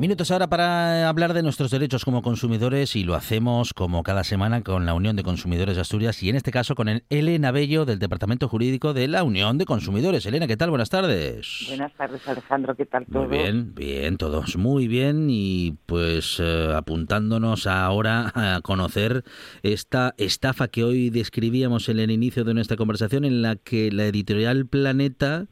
Minutos ahora para hablar de nuestros derechos como consumidores y lo hacemos como cada semana con la Unión de Consumidores de Asturias y en este caso con el Elena Bello del Departamento Jurídico de la Unión de Consumidores. Elena, ¿qué tal? Buenas tardes. Buenas tardes, Alejandro. ¿Qué tal todo? Muy bien, bien, todos muy bien y pues eh, apuntándonos ahora a conocer esta estafa que hoy describíamos en el inicio de nuestra conversación en la que la editorial Planeta,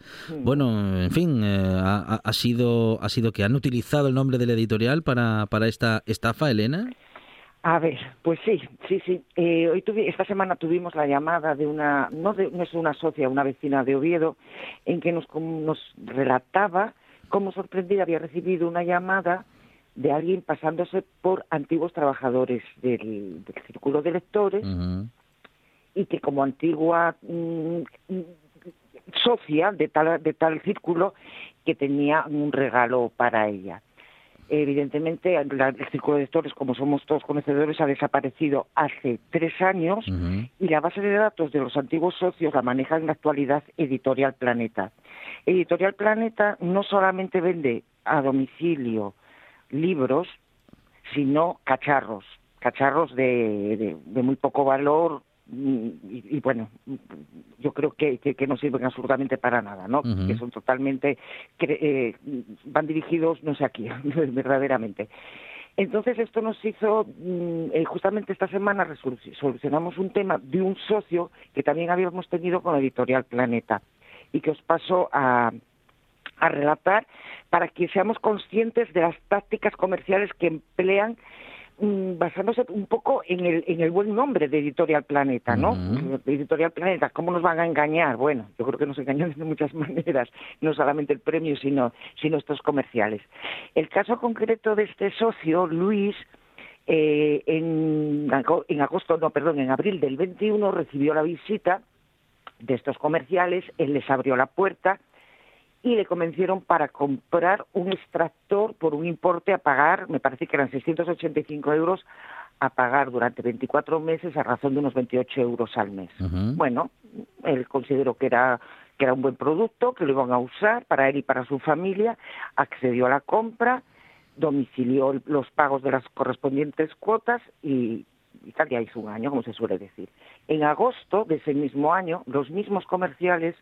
bueno, en fin, eh, ha, ha, sido ha sido que han utilizado el nombre de la editorial para, para esta estafa, Elena? A ver, pues sí, sí, sí. Eh, hoy tuvi, esta semana tuvimos la llamada de una, no, de, no es una socia, una vecina de Oviedo, en que nos, nos relataba cómo sorprendida había recibido una llamada de alguien pasándose por antiguos trabajadores del, del círculo de lectores uh -huh. y que como antigua mmm, socia de tal, de tal círculo que tenía un regalo para ella. Evidentemente, el círculo de lectores, como somos todos conocedores, ha desaparecido hace tres años uh -huh. y la base de datos de los antiguos socios la maneja en la actualidad Editorial Planeta. Editorial Planeta no solamente vende a domicilio libros, sino cacharros, cacharros de, de, de muy poco valor, y, y, bueno, yo creo que, que, que, no sirven absolutamente para nada, ¿no? Uh -huh. Que son totalmente, que, eh, van dirigidos, no sé a quién, verdaderamente. Entonces esto nos hizo, eh, justamente esta semana solucionamos un tema de un socio que también habíamos tenido con Editorial Planeta y que os paso a, a relatar para que seamos conscientes de las tácticas comerciales que emplean Mm, basándose un poco en el, en el buen nombre de Editorial Planeta, ¿no? Uh -huh. Editorial Planeta, ¿cómo nos van a engañar? Bueno, yo creo que nos engañan de muchas maneras, no solamente el premio, sino, sino estos comerciales. El caso concreto de este socio, Luis, eh, en, en agosto, no, perdón, en abril del 21 recibió la visita de estos comerciales, él les abrió la puerta, y le convencieron para comprar un extractor por un importe a pagar, me parece que eran 685 euros, a pagar durante 24 meses a razón de unos 28 euros al mes. Uh -huh. Bueno, él consideró que era que era un buen producto, que lo iban a usar para él y para su familia, accedió a la compra, domicilió los pagos de las correspondientes cuotas y, y tal, ya hizo un año, como se suele decir. En agosto de ese mismo año, los mismos comerciales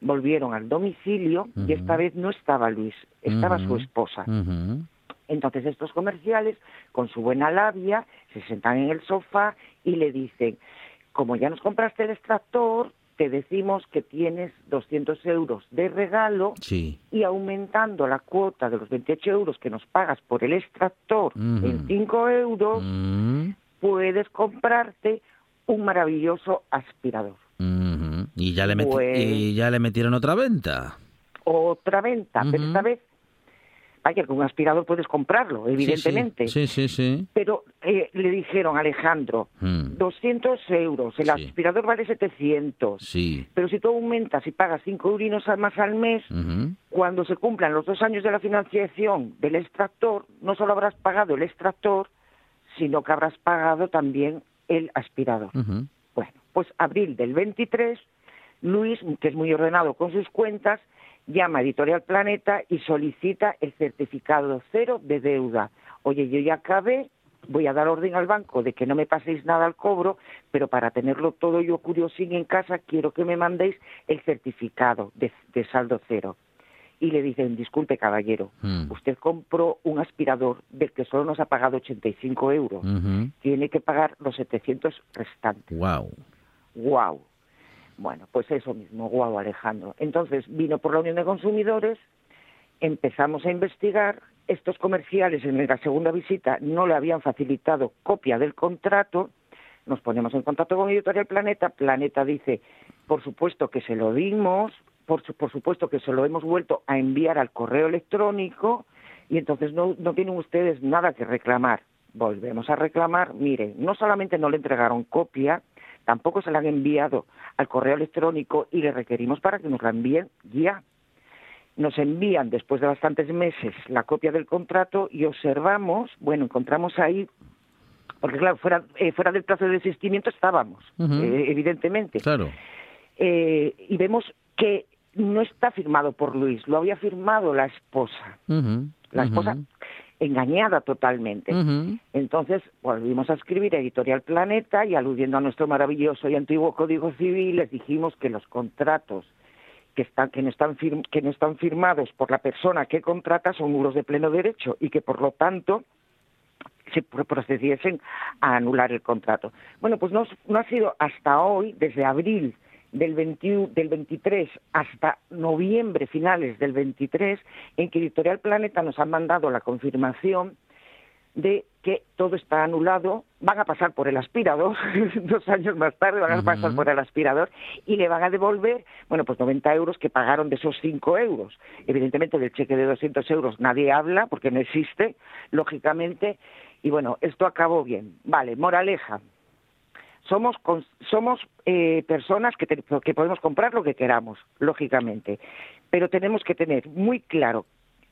volvieron al domicilio uh -huh. y esta vez no estaba Luis, estaba uh -huh. su esposa. Uh -huh. Entonces estos comerciales, con su buena labia, se sentan en el sofá y le dicen, como ya nos compraste el extractor, te decimos que tienes 200 euros de regalo sí. y aumentando la cuota de los 28 euros que nos pagas por el extractor en 5 euros, puedes comprarte un maravilloso aspirador. Y ya, le pues, y ya le metieron otra venta. Otra venta, uh -huh. pero esta vez vaya, con un aspirador puedes comprarlo, evidentemente. Sí, sí, sí. Pero eh, le dijeron, Alejandro, 200 hmm. euros, el aspirador vale 700. Sí. Pero si tú aumentas y pagas 5 eurinos más al mes, cuando se cumplan los dos años de la financiación del extractor, no solo habrás pagado el extractor, sino que habrás pagado también el aspirador. Bueno, pues abril del 23, Luis, que es muy ordenado con sus cuentas, llama a Editorial Planeta y solicita el certificado cero de deuda. Oye, yo ya acabé, voy a dar orden al banco de que no me paséis nada al cobro, pero para tenerlo todo yo curiosín en casa quiero que me mandéis el certificado de, saldo cero. Y le dicen, disculpe caballero, hmm. usted compró un aspirador del que solo nos ha pagado 85 euros. Tiene que pagar los 700 restantes. Wow. Wow. Bueno, pues eso mismo, guau Alejandro. Entonces vino por la Unión de Consumidores, empezamos a investigar, estos comerciales en la segunda visita no le habían facilitado copia del contrato, nos ponemos en contacto con Editorial Planeta, Planeta dice, por supuesto que se lo dimos, por, supuesto que se lo hemos vuelto a enviar al correo electrónico y entonces no, no tienen ustedes nada que reclamar. Volvemos a reclamar, mire, no solamente no le entregaron copia, tampoco se la han enviado al correo electrónico y le requerimos para que nos la envíen ya. Nos envían después de bastantes meses la copia del contrato y observamos, bueno, encontramos ahí, porque claro, fuera, eh, fuera del plazo de desistimiento estábamos, eh, evidentemente. Claro. Eh, y vemos que no está firmado por Luis, lo había firmado la esposa. La esposa engañada totalmente. Entonces volvimos a escribir Editorial Planeta y aludiendo a nuestro maravilloso y antiguo Código Civil les dijimos que los contratos que, están, que, no están que no están firmados por la persona que contrata son nulos de pleno derecho y que por lo tanto se procediesen a anular el contrato. Bueno, pues no, no ha sido hasta hoy, desde abril del, 21, del 23 hasta noviembre, finales del 23, en que Editorial Planeta nos ha mandado la confirmación de que todo está anulado, van a pasar por el aspirador, dos años más tarde van a pasar por el aspirador y le van a devolver, bueno, pues 90 euros que pagaron de esos 5 euros. Evidentemente del cheque de 200 euros nadie habla porque no existe, lógicamente, y bueno, esto acabó bien. Vale, moraleja, somos, somos eh, personas que, que podemos comprar lo que queramos, lógicamente, pero tenemos que tener muy claro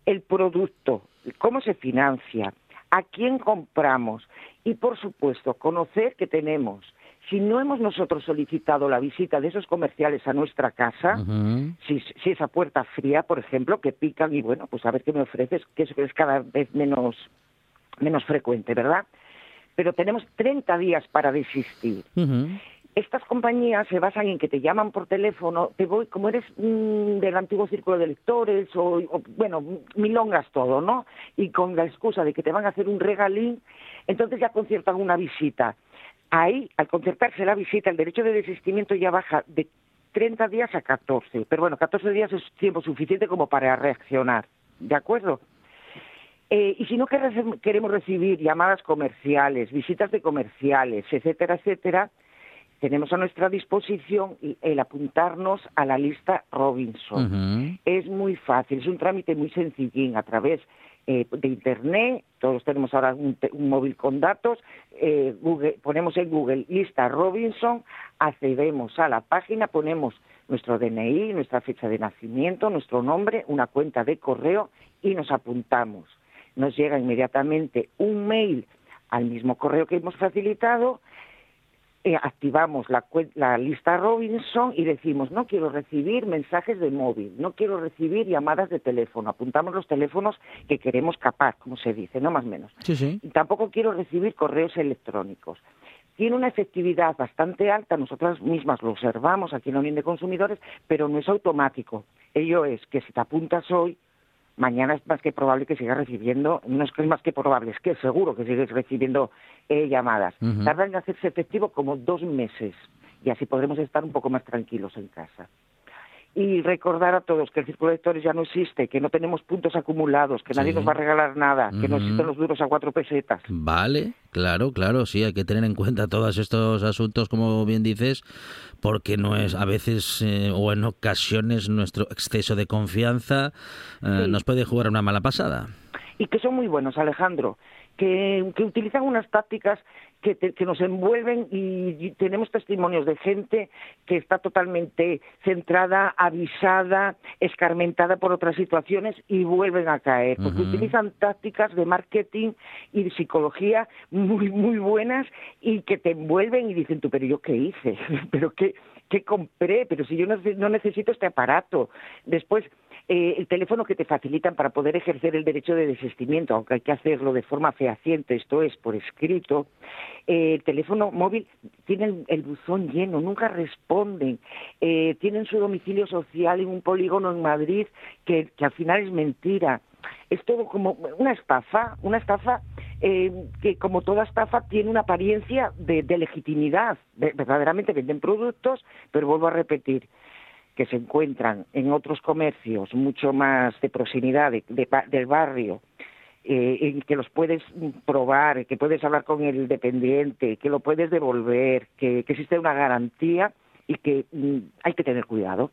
el producto, cómo se financia, a quién compramos y, por supuesto, conocer que tenemos. Si no hemos nosotros solicitado la visita de esos comerciales a nuestra casa, si, si, esa puerta fría, por ejemplo, que pican y bueno, pues a ver qué me ofreces, que eso es cada vez menos, menos frecuente, ¿verdad? Pero tenemos 30 días para desistir. Estas compañías se basan en que te llaman por teléfono, te voy, como eres mm, del antiguo círculo de lectores, o, bueno, milongas todo, ¿no? Y con la excusa de que te van a hacer un regalín, entonces ya conciertan una visita. Ahí, al concertarse la visita, el derecho de desistimiento ya baja de 30 días a 14. Pero bueno, 14 días es tiempo suficiente como para reaccionar. ¿De acuerdo? Eh, y si no queremos recibir llamadas comerciales, visitas de comerciales, etcétera, etcétera, tenemos a nuestra disposición el apuntarnos a la lista Robinson. Es muy fácil, es un trámite muy sencillín a través eh, de Internet, todos tenemos ahora un, móvil con datos, eh, ponemos en Google lista Robinson, accedemos a la página, ponemos nuestro DNI, nuestra fecha de nacimiento, nuestro nombre, una cuenta de correo y nos apuntamos nos llega inmediatamente un mail al mismo correo que hemos facilitado, eh, activamos la, la, lista Robinson y decimos, no quiero recibir mensajes de móvil, no quiero recibir llamadas de teléfono, apuntamos los teléfonos que queremos capar, como se dice, no más o menos. Y tampoco quiero recibir correos electrónicos. Tiene una efectividad bastante alta, nosotras mismas lo observamos aquí en la Unión de Consumidores, pero no es automático. Ello es que si te apuntas hoy, mañana es más que probable que sigas recibiendo, no es que es más que probable, es que seguro que sigues recibiendo eh, llamadas. Tarda en hacerse efectivo como dos meses y así podremos estar un poco más tranquilos en casa y recordar a todos que el círculo de lectores ya no existe, que no tenemos puntos acumulados, que nadie nos va a regalar nada, que no existen los duros a cuatro pesetas. Vale, claro, claro, sí, hay que tener en cuenta todos estos asuntos, como bien dices, porque no es a veces eh, o en ocasiones nuestro exceso de confianza eh, nos puede jugar una mala pasada. y que son muy buenos, Alejandro, que, que utilizan unas tácticas que, que, nos envuelven y, tenemos testimonios de gente que está totalmente centrada, avisada, escarmentada por otras situaciones y vuelven a caer, porque utilizan tácticas de marketing y de psicología muy, muy buenas y que te envuelven y dicen tú, pero yo qué hice, pero qué, qué compré, pero si yo no necesito este aparato. Después, eh, el teléfono que te facilitan para poder ejercer el derecho de desistimiento, aunque hay que hacerlo de forma fehaciente, esto es, por escrito, eh, el teléfono móvil tiene el, buzón lleno, nunca responden, eh, tienen su domicilio social en un polígono en Madrid que, al final es mentira. Es todo como una estafa, una estafa que como toda estafa tiene una apariencia de legitimidad. verdaderamente venden productos, pero vuelvo a repetir, que se encuentran en otros comercios mucho más de proximidad del barrio, eh, que los puedes probar, que puedes hablar con el dependiente, que lo puedes devolver, que, existe una garantía y que mm, hay que tener cuidado.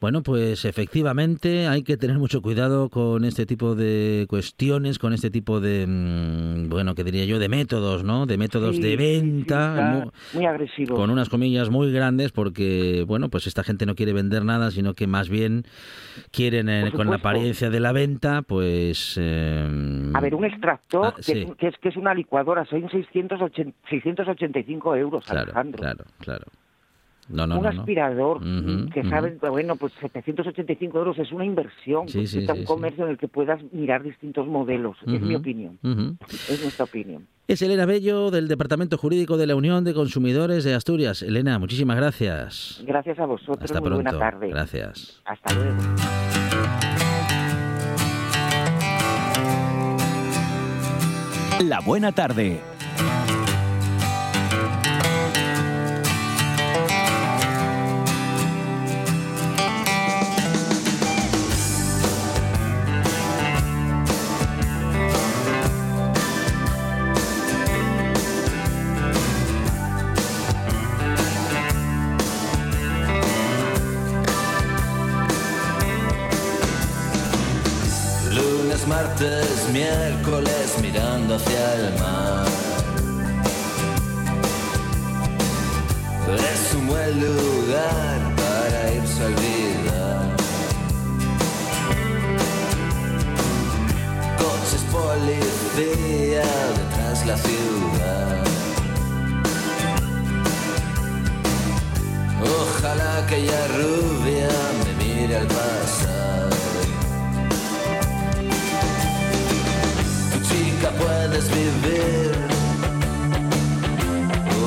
Bueno, pues efectivamente hay que tener mucho cuidado con este tipo de cuestiones, con este tipo de, mm, bueno, que diría yo, de métodos, ¿no? De métodos de venta. muy, agresivos. Con unas comillas muy grandes porque, bueno, pues esta gente no quiere vender nada, sino que más bien quieren, eh, con la apariencia de la venta, pues... Eh, a ver, un extractor ah, que, es, que, es, una licuadora, son 680, 685 euros, claro, Alejandro. Claro, claro un aspirador que sabes, bueno, pues 785 euros es una inversión. Sí, es un comercio en el que puedas mirar distintos modelos. Es mi opinión. Es nuestra opinión. Es Elena Bello del Departamento Jurídico de la Unión de Consumidores de Asturias. Elena, muchísimas gracias. Gracias a vosotros. Hasta Muy pronto. buena tarde. Gracias. Hasta luego. La buena tarde. Martes, miércoles mirando hacia el mar. Es un buen lugar para irse a olvidar. Coches policía detrás la ciudad. Ojalá aquella rubia me mire al pasar. Puedes vivir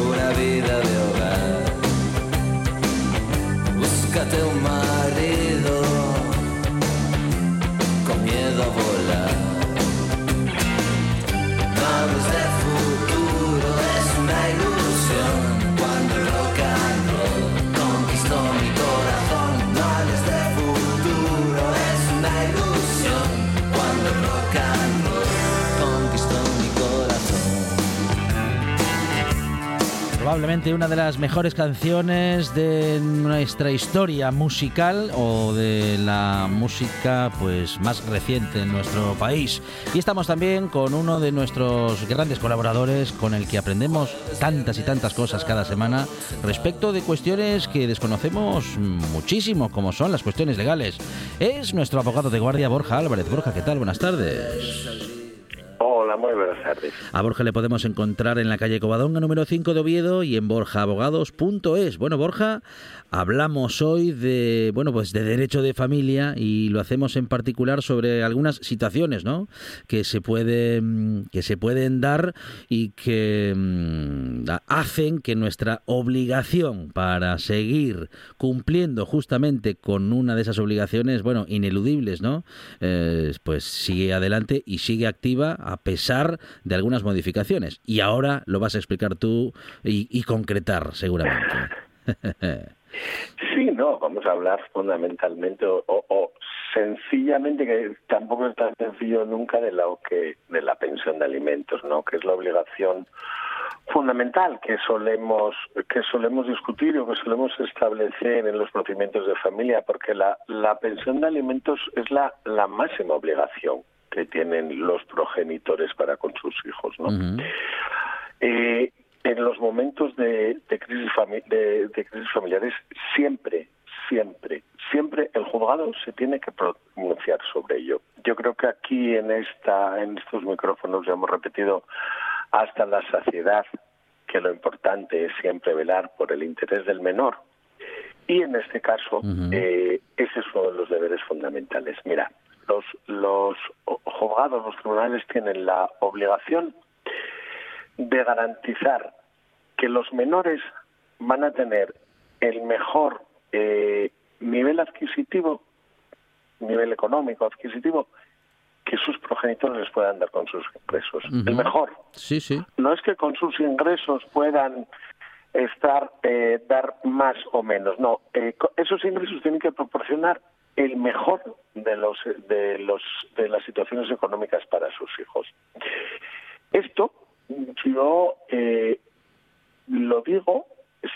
una vida de hogar. Probablemente una de las mejores canciones de nuestra historia musical o de la música pues más reciente en nuestro país. Y estamos también con uno de nuestros grandes colaboradores con el que aprendemos tantas y tantas cosas cada semana respecto de cuestiones que desconocemos muchísimo, como son las cuestiones legales. Es nuestro abogado de guardia Borja Álvarez. Borja, ¿qué tal? Buenas tardes. Hola, muy buenas tardes. A Borja le podemos encontrar en la calle Covadonga número 5 de Oviedo y en borjaabogados.es. Bueno, Borja, hablamos hoy de, bueno, pues de derecho de familia y lo hacemos en particular sobre algunas situaciones, ¿no? que se pueden que se pueden dar y que mm, hacen que nuestra obligación para seguir cumpliendo justamente con una de esas obligaciones, bueno, ineludibles, ¿no? Eh, pues sigue adelante y sigue activa a pesar de algunas modificaciones. Y ahora lo vas a explicar tú y, concretar, seguramente. Sí, no, vamos a hablar fundamentalmente o, sencillamente que tampoco es tan sencillo nunca de lo que de la pensión de alimentos, ¿no? Que es la obligación fundamental que solemos que solemos discutir o que solemos establecer en los procedimientos de familia, porque la, la pensión de alimentos es la, la máxima obligación que tienen los progenitores para con sus hijos. ¿no? Eh, en los momentos de, crisis de, crisis familiares siempre, siempre, siempre el juzgado se tiene que pronunciar sobre ello. Yo creo que aquí en esta, en estos micrófonos ya hemos repetido hasta la saciedad que lo importante es siempre velar por el interés del menor. Y en este caso, eh, ese es uno de los deberes fundamentales. Mira, los, los juzgados, los tribunales tienen la obligación de garantizar que los menores van a tener el mejor eh, nivel adquisitivo, nivel económico adquisitivo, que sus progenitores les puedan dar con sus ingresos. El mejor. Sí, sí. No es que con sus ingresos puedan estar eh, dar más o menos. No, eh, esos ingresos tienen que proporcionar el mejor de los de los de las situaciones económicas para sus hijos. Esto yo eh, lo digo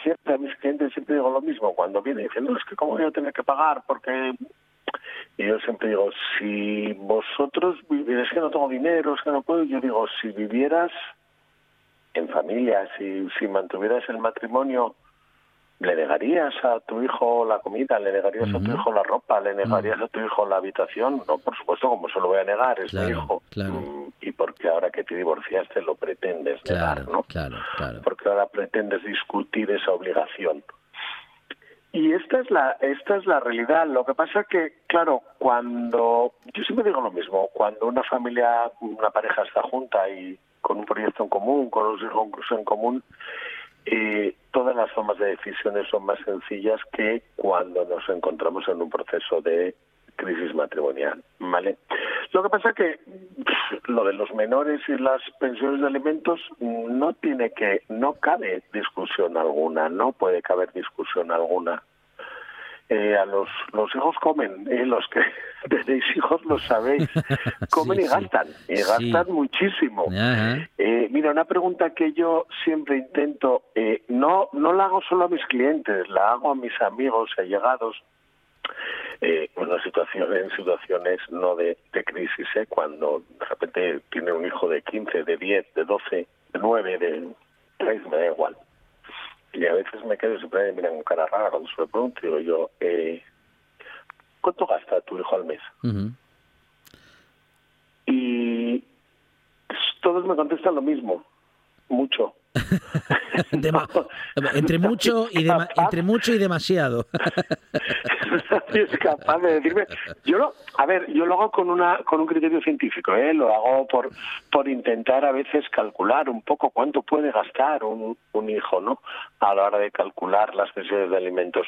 siempre a mis clientes, siempre digo lo mismo. Cuando vienen dicen, no, es que cómo voy a tener que pagar porque... Yo siempre digo, si vosotros, es que no tengo dinero, es que no puedo, yo digo, si vivieras en familia, si, si mantuvieras el matrimonio le negarías a tu hijo la comida, le negarías a tu hijo la ropa, le negarías a tu hijo la habitación, no, por supuesto, como se lo voy a negar, es mi hijo. Mm, y porque ahora que te divorciaste lo pretendes negar, ¿no? Claro, claro. Porque ahora pretendes discutir esa obligación. Y esta es la esta es la realidad. Lo que pasa es que, claro, cuando yo siempre digo lo mismo, cuando una familia, una pareja está junta y con un proyecto en común, con los hijos en común, eh, todas las formas de decisiones son más sencillas que cuando nos encontramos en un proceso de crisis matrimonial, ¿vale? Lo que pasa que lo de los menores y las pensiones de alimentos no tiene que, no cabe discusión alguna, no puede caber discusión alguna. Eh, a los, los hijos comen, eh, los que tenéis hijos lo sabéis, comen y gastan, y gastan muchísimo. Eh, mira, una pregunta que yo siempre intento, eh, no, no la hago solo a mis clientes, la hago a mis amigos allegados, eh, en situaciones, en situaciones no de, de crisis, ¿eh? cuando de repente tiene un hijo de 15, de 10, de 12, de 9, de 3, me da igual y a veces me quedo siempre me miran con cara rara cuando se lo pregunto. Digo yo, eh, ¿cuánto gasta tu hijo al mes? Y todos me contestan lo mismo, mucho. entre mucho y entre mucho y demasiado. es capaz de decirme. Yo lo, a ver, yo lo hago con una con un criterio científico, ¿eh? Lo hago por por intentar a veces calcular un poco cuánto puede gastar un, un hijo, ¿no? A la hora de calcular las pensiones de alimentos.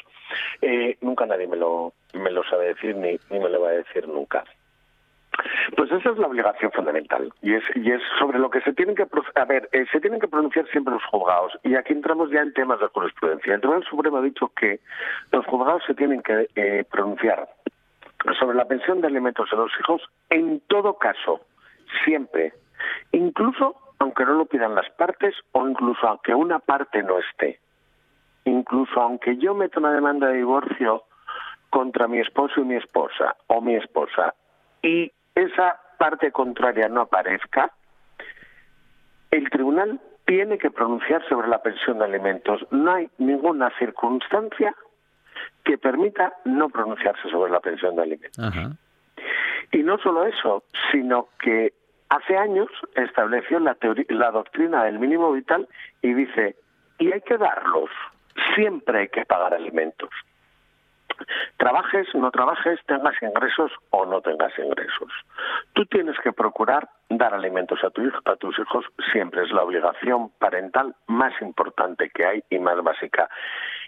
Eh, nunca nadie me lo me lo sabe decir ni ni me lo va a decir nunca. Pues esa es la obligación fundamental y es, y es sobre lo que se tienen que a ver eh, se tienen que pronunciar siempre los juzgados y aquí entramos ya en temas de jurisprudencia. El Tribunal Supremo ha dicho que los juzgados se tienen que eh, pronunciar sobre la pensión de alimentos de los hijos en todo caso, siempre, incluso aunque no lo pidan las partes o incluso aunque una parte no esté, incluso aunque yo meta una demanda de divorcio contra mi esposo y mi esposa o mi esposa y esa parte contraria no aparezca, el tribunal tiene que pronunciar sobre la pensión de alimentos. No hay ninguna circunstancia que permita no pronunciarse sobre la pensión de alimentos. Y no solo eso, sino que hace años estableció la, la doctrina del mínimo vital y dice, y hay que darlos, siempre hay que pagar alimentos. Trabajes, no trabajes, tengas ingresos o no tengas ingresos. Tú tienes que procurar dar alimentos a, tu hijo, a tus hijos, siempre es la obligación parental más importante que hay y más básica.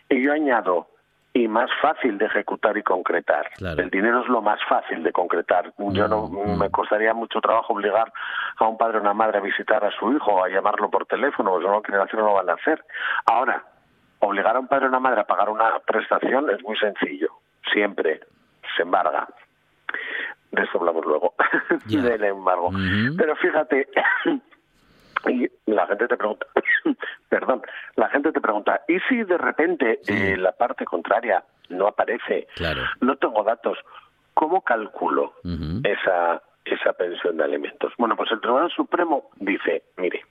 Y yo añado, y más fácil de ejecutar y concretar. El dinero es lo más fácil de concretar. Yo no mm, mm. me costaría mucho trabajo obligar a un padre o una madre a visitar a su hijo, a llamarlo por teléfono, no lo quieren hacer, no lo van a hacer. Ahora, obligar a un padre o una madre a pagar una prestación es muy sencillo, siempre se embarga. De eso hablamos luego, del embargo. Pero fíjate, y la gente te pregunta, perdón, la gente te pregunta, ¿y si de repente eh, la parte contraria no aparece? No tengo datos. ¿Cómo calculo esa esa pensión de alimentos. Bueno, pues el Tribunal Supremo dice, mire,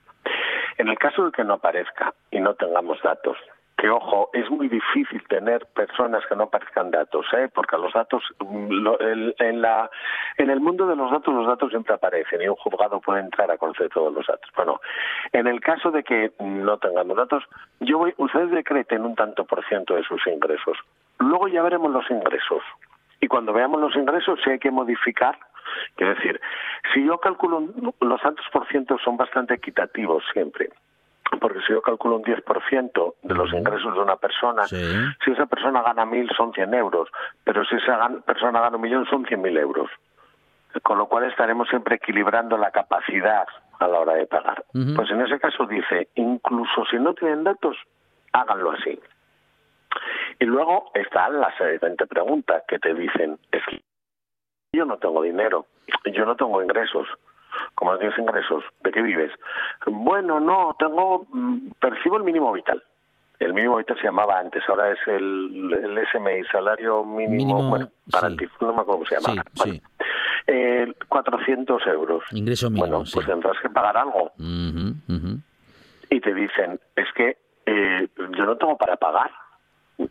en el caso de que no aparezca y no tengamos datos, que ojo, es muy difícil tener personas que no aparezcan datos, ¿eh? porque los datos, mm, en, la, en el mundo de los datos, los datos siempre aparecen y un juzgado puede entrar a conocer todos los datos. Bueno, en el caso de que no tengamos datos, yo voy, ustedes decreten un tanto por ciento de sus ingresos. Luego ya veremos los ingresos. Y cuando veamos los ingresos, si hay que modificar, quiero decir, si yo calculo los tantos por ciento son bastante equitativos siempre porque si yo calculo un 10% de los ingresos de una persona, si esa persona gana mil son 100 euros, pero si esa persona gana un millón son 100.000 euros. Con lo cual estaremos siempre equilibrando la capacidad a la hora de pagar. Pues en ese caso dice, incluso si no tienen datos, háganlo así. Y luego está la siguiente pregunta que te dicen, es que yo no tengo dinero, yo no tengo ingresos, como no tienes ingresos, ¿de qué vives? Bueno, no, tengo, mm, percibo el mínimo vital. El mínimo vital se llamaba antes, ahora es el, el SMI, salario mínimo, bueno, para ti, no me acuerdo cómo se llama. Sí, Eh, 400 euros. Ingreso mínimo, Bueno, pues tendrás que pagar algo. Y te dicen, es que eh, yo no tengo para pagar.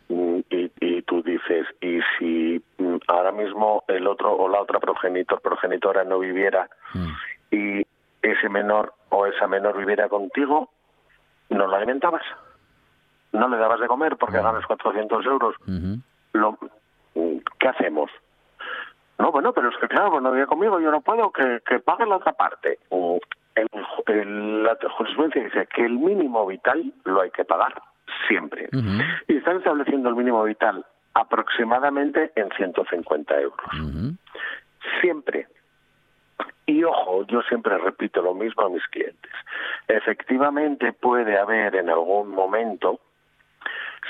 Y, y, tú dices, y si ahora mismo el otro o la otra progenitor, progenitora no viviera y ese menor o esa menor viviera contigo, no lo alimentabas. No le dabas de comer porque ganas 400 euros. lo, ¿Qué hacemos? No, bueno, pero es que claro, pues no vive conmigo, yo no puedo, que, que pague la otra parte. El, la jurisprudencia dice que el mínimo vital lo hay que pagar siempre. Y están estableciendo el mínimo vital aproximadamente en 150 euros. Siempre. Y ojo, yo siempre repito lo mismo a mis clientes. Efectivamente puede haber en algún momento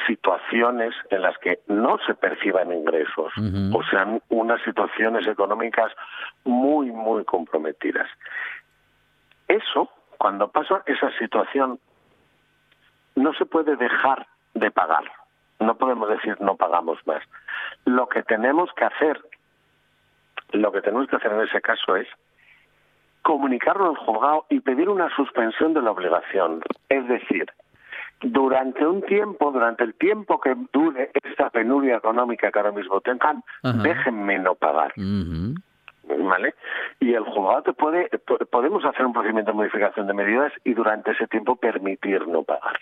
situaciones en las que no se perciban ingresos o sean unas situaciones económicas muy, muy comprometidas. Eso, cuando pasa esa situación, no se puede dejar de pagar. No podemos decir no pagamos más. Lo que tenemos que hacer, lo que tenemos que hacer en ese caso es comunicarlo al juzgado y pedir una suspensión de la obligación. Es decir, durante un tiempo, durante el tiempo que dure esta penuria económica que ahora mismo tengan, déjenme no pagar. ¿Vale? Y el juzgado te puede, podemos hacer un procedimiento de modificación de medidas y durante ese tiempo permitir no pagar.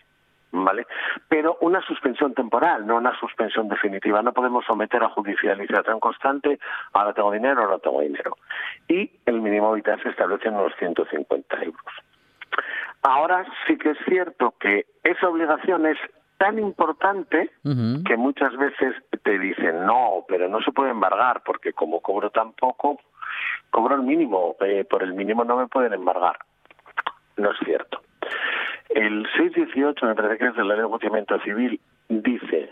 ¿Vale? Pero una suspensión temporal, no una suspensión definitiva. No podemos someter a judicialización constante, ahora tengo dinero, ahora tengo dinero. Y el mínimo vital se establece en unos 150 euros. Ahora sí que es cierto que esa obligación es tan importante que muchas veces te dicen no, pero no se puede embargar porque como cobro tan poco, cobro el mínimo, eh, por el mínimo no me pueden embargar. No es cierto. El 618, me parece que es de la ley de enjuiciamiento civil, dice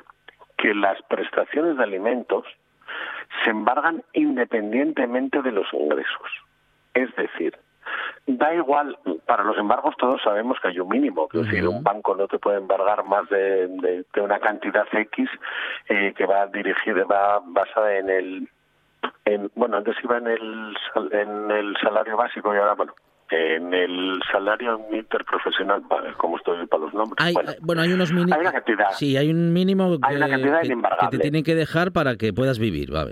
que las prestaciones de alimentos se embargan independientemente de los ingresos. Es decir, da igual, para los embargos todos sabemos que hay un mínimo, es decir, un banco no te puede embargar más de, una cantidad X eh, que va dirigida, va basada en el, en, bueno, antes iba en el, en el salario básico y ahora, bueno, en el salario interprofesional, como estoy para los nombres. Hay, bueno, hay unos mínimos. Hay una cantidad. Sí, hay un mínimo que, cantidad que, te tienen que dejar para que puedas vivir, va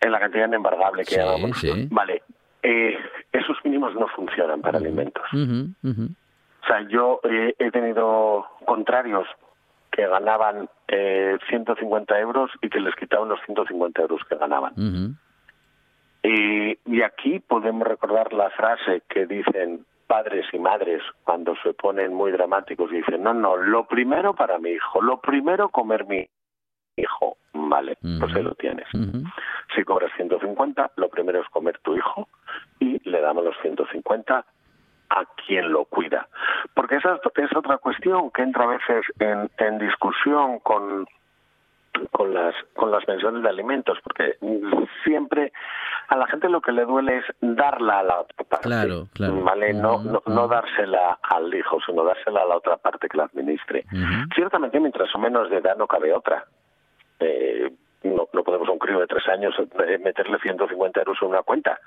En la cantidad embargable que sí, Vale. Eh, esos mínimos no funcionan para alimentos. O sea, yo eh, he tenido contrarios que ganaban eh, 150 euros y que les quitaban los 150 euros que ganaban. Y, aquí podemos recordar la frase que dicen padres y madres cuando se ponen muy dramáticos y dicen, no, no, lo primero para mi hijo, lo primero comer mi hijo. Vale, pues ahí lo tienes. Si cobras 150, lo primero es comer tu hijo y le damos los 150 a quien lo cuida. Porque esa es otra cuestión que entra a veces en, en discusión con, con las con las pensiones de alimentos porque siempre a la gente lo que le duele es darla a la otra parte claro, claro. vale no, no, no dársela al hijo sino dársela a la otra parte que la administre. Ciertamente mientras o menos de edad no cabe otra. Eh, no, no podemos a un crío de tres años eh, meterle 150 euros en una cuenta.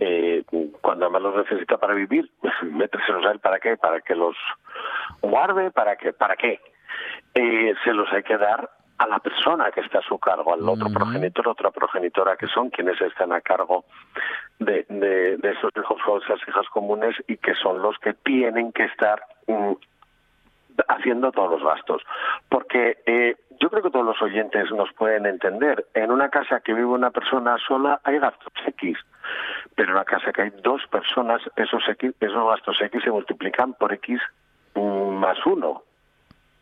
Eh, cuando además los necesita para vivir, méteselos a él para qué, para que los guarde, para que, para qué. Eh, se los hay que dar a la persona que está a su cargo, al otro progenitor, otra progenitora, que son quienes están a cargo de, de, de esos hijos o esas hijas comunes y que son los que tienen que estar mm, haciendo todos los gastos. Porque eh, yo creo que todos los oyentes nos pueden entender. En una casa que vive una persona sola hay gastos X, pero en una casa que hay dos personas, esos, X, esos gastos X se multiplican por X mm, más uno.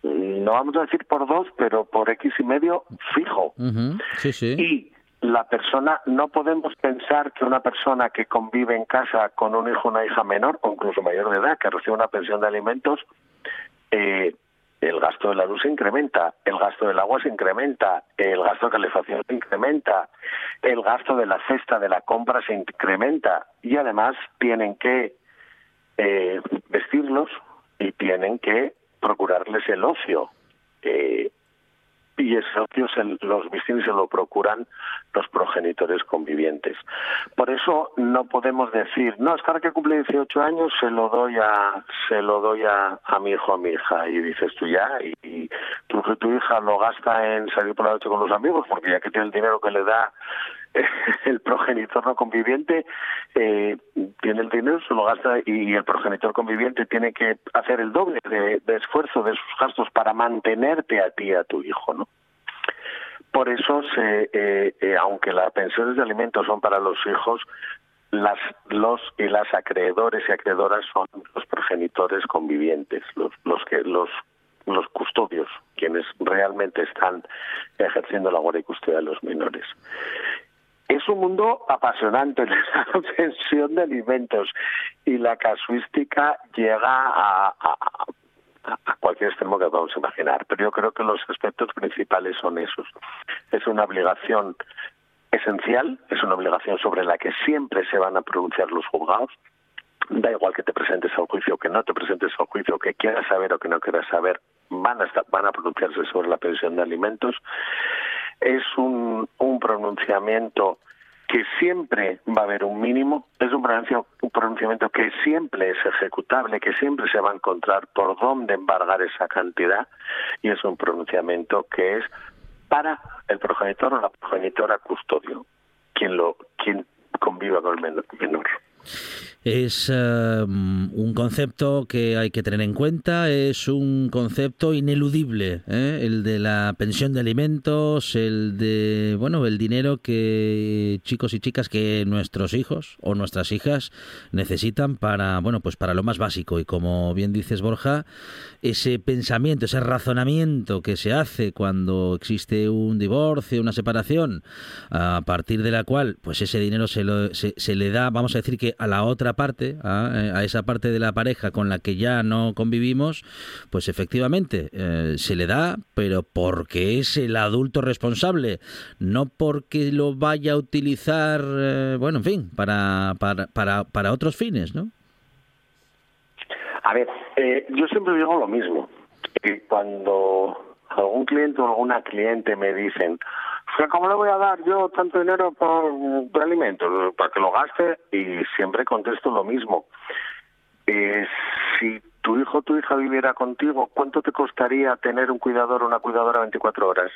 No vamos a decir por dos, pero por X y medio fijo. Ujú. Sí, sí. Y la persona, no podemos pensar que una persona que convive en casa con un hijo o una hija menor, o incluso mayor de edad, que recibe una pensión de alimentos, eh, el gasto de la luz se incrementa, el gasto del agua se incrementa, el gasto de calefacción se incrementa, el gasto de la cesta de la compra se incrementa y además tienen que eh, vestirlos y tienen que procurarles el ocio. Eh, y ese ocio se, los vestir se lo procuran los progenitores convivientes. Por eso no podemos decir, no, es que ahora que cumple 18 años se lo doy a se lo doy a, a mi hijo o a mi hija y dices tú ya y, y tu, tu hija lo gasta en salir por la noche con los amigos porque ya que tiene el dinero que le da el progenitor no conviviente eh, tiene el dinero, se lo gasta y el progenitor conviviente tiene que hacer el doble de, esfuerzo de sus gastos para mantenerte a ti y a tu hijo, ¿no? Por eso, se, eh, eh, aunque las pensiones de alimentos son para los hijos, las, los y las acreedores y acreedoras son los progenitores convivientes, los, los que los los custodios, quienes realmente están ejerciendo la guardia y custodia de los menores. Es un mundo apasionante la pensión de alimentos y la casuística llega a, cualquier extremo que podamos imaginar, pero yo creo que los aspectos principales son esos. Es una obligación esencial, es una obligación sobre la que siempre se van a pronunciar los juzgados, da igual que te presentes al juicio que no te presentes al juicio, que quieras saber o que no quieras saber, van a pronunciarse sobre la pensión de alimentos. Es un, un pronunciamiento que siempre va a haber un mínimo, es un pronunciamiento, un pronunciamiento que siempre es ejecutable, que siempre se va a encontrar por dónde embargar esa cantidad, y es un pronunciamiento que es para el progenitor o la progenitora custodio, quien lo quien conviva con el menor. Es uh, un concepto que hay que tener en cuenta, es un concepto ineludible, ¿eh? el de la pensión de alimentos, el de, bueno, el dinero que chicos y chicas que nuestros hijos o nuestras hijas necesitan para, bueno, pues para lo más básico y como bien dices Borja, ese pensamiento, ese razonamiento que se hace cuando existe un divorcio, una separación, a partir de la cual, pues ese dinero se, lo, se, se le da, vamos a decir que a la otra parte, a, a, esa parte de la pareja con la que ya no convivimos, pues efectivamente eh, se le da, pero porque es el adulto responsable, no porque lo vaya a utilizar, eh, bueno, en fin, para, para, para, para otros fines, ¿no? A ver, eh, yo siempre digo lo mismo, que cuando algún cliente o alguna cliente me dicen, ¿cómo le voy a dar yo tanto dinero por, por alimentos? Para que lo gaste y siempre contesto lo mismo. Eh, si tu hijo o tu hija viviera contigo, ¿cuánto te costaría tener un cuidador o una cuidadora 24 horas?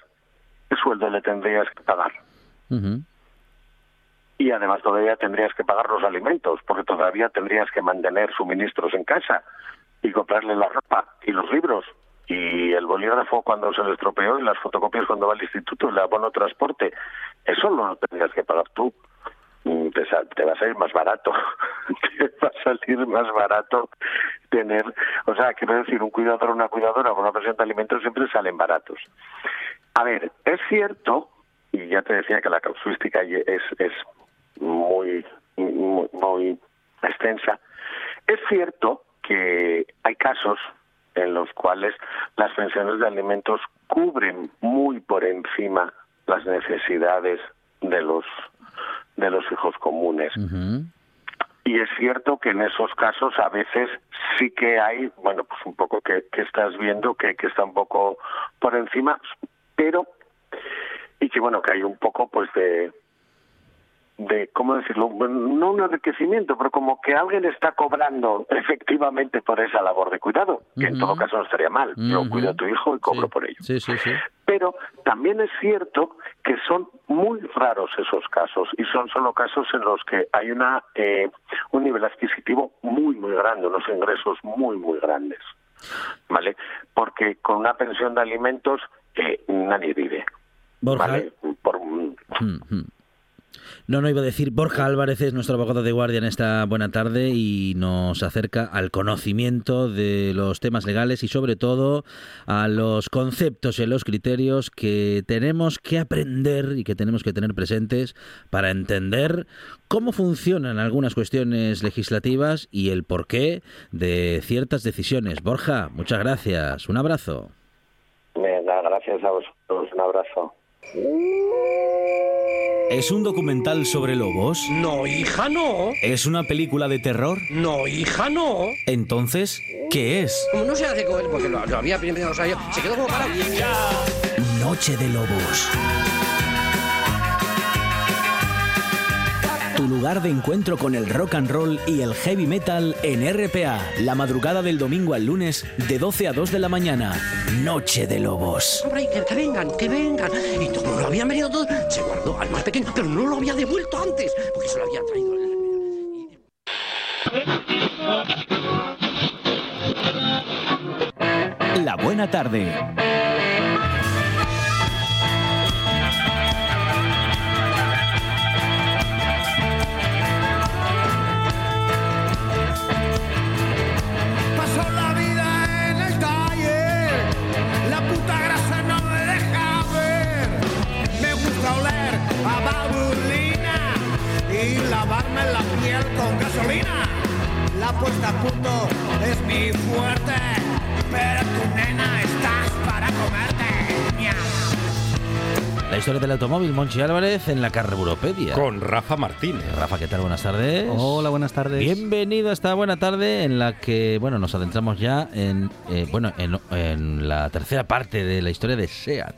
¿Qué sueldo le tendrías que pagar? Uh -huh. Y además todavía tendrías que pagar los alimentos, porque todavía tendrías que mantener suministros en casa y comprarle la ropa y los libros y el bolígrafo cuando se le estropeó y las fotocopias cuando va al instituto, el abono transporte, eso no lo tendrías que pagar tú. Te, te va a salir más barato, te va a salir más barato tener, o sea, quiero decir, un cuidador o una cuidadora con una pensión de alimentos siempre salen baratos. A ver, es cierto, y ya te decía que la casuística es, es muy, muy, muy extensa, es cierto que hay casos en los cuales las pensiones de alimentos cubren muy por encima las necesidades de los de los hijos comunes. Uh -huh. Y es cierto que en esos casos a veces sí que hay, bueno, pues un poco que, que estás viendo que, que está un poco por encima, pero y que bueno que hay un poco pues de de cómo decirlo no un enriquecimiento pero como que alguien está cobrando efectivamente por esa labor de cuidado que en todo caso no estaría mal yo Ujú. cuido a tu hijo y cobro Sí. por ello Sí, sí, sí. pero también es cierto que son muy raros esos casos y son solo casos en los que hay una eh, un nivel adquisitivo muy muy grande, unos ingresos muy muy grandes, ¿vale? Porque con una pensión de alimentos eh, nadie vive. ¿vale? Por, Mm. No, no iba a decir, Borja Álvarez es nuestro abogado de guardia en esta buena tarde y nos acerca al conocimiento de los temas legales y sobre todo a los conceptos y a los criterios que tenemos que aprender y que tenemos que tener presentes para entender cómo funcionan algunas cuestiones legislativas y el porqué de ciertas decisiones. Borja, muchas gracias. Un abrazo. gracias a vosotros, un abrazo. ¿Es un documental sobre lobos? No, hija, no. ¿Es una película de terror? No, hija, no. Entonces, ¿qué es? Como no se hace con él, porque lo, lo había primero, o sea, yo, se quedó como parado. Noche de Lobos. Tu lugar de encuentro con el rock and roll y el heavy metal en RPA. La madrugada del domingo al lunes de 12 a 2 de la mañana. Noche de Lobos. Hombre, que, que vengan, que vengan. Y como lo habían venido todo, se guardó al más pequeño, pero no lo había devuelto antes, porque se lo había traído. La buena tarde. Con gasolina. La puesta a punto es mi fuerte, pero tu nena estás para comerte. Miau. La historia del automóvil, Monchi Álvarez, en la Carburopedia. Con Rafa Martínez. Rafa, ¿qué tal? Buenas tardes. Hola, buenas tardes. Bienvenido a esta buena tarde en la que, bueno, nos adentramos ya en, eh, bueno, en, en la tercera parte de la historia de SEAT.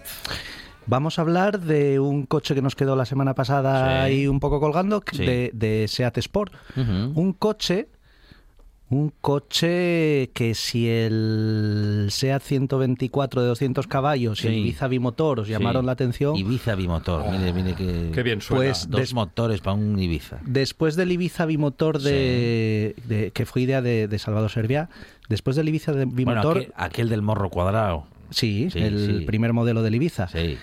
Vamos a hablar de un coche que nos quedó la semana pasada Sí. ahí un poco colgando, Sí. de, de Seat Sport. Un coche, un coche que si el Seat 124 de 200 caballos y el. Ibiza bimotor os llamaron Sí. la atención, Ibiza bimotor. mire, mire que... Qué bien suena. Pues, Dos des- motores para un Ibiza. después del Ibiza bimotor de, de- que fue idea de, de Salvador Serviá, después del Ibiza de Bueno, bimotor, aquel, aquel del morro cuadrado. Sí, Sí, el sí. primer modelo del Ibiza. Sí.